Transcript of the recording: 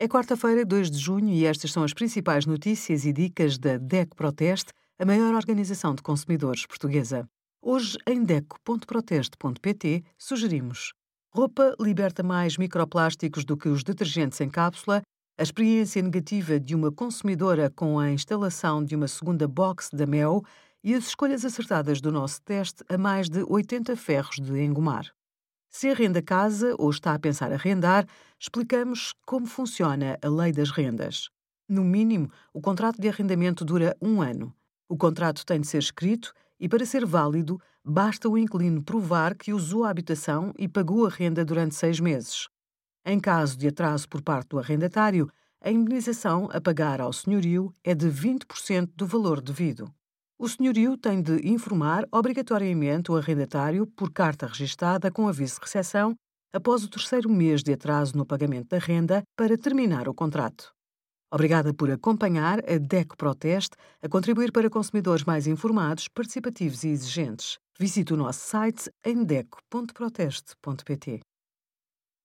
É quarta-feira, 2 de junho, e estas são as principais notícias e dicas da DEC Proteste, a maior organização de consumidores portuguesa. Hoje, em DEC.proteste.pt, sugerimos roupa liberta mais microplásticos do que os detergentes em cápsula, a experiência negativa de uma consumidora com a instalação de uma segunda box da Mel e as escolhas acertadas do nosso teste a mais de 80 ferros de engomar. Se arrenda casa ou está a pensar arrendar, explicamos como funciona a lei das rendas. No mínimo, o contrato de arrendamento dura um ano. O contrato tem de ser escrito e, para ser válido, basta o inquilino provar que usou a habitação e pagou a renda durante seis meses. Em caso de atraso por parte do arrendatário, a indenização a pagar ao senhorio é de 20% do valor devido. O senhorio tem de informar obrigatoriamente o arrendatário por carta registada com aviso de recepção após o terceiro mês de atraso no pagamento da renda para terminar o contrato. Obrigada por acompanhar a DECO Proteste a contribuir para consumidores mais informados, participativos e exigentes. Visite o nosso site em deco.proteste.pt.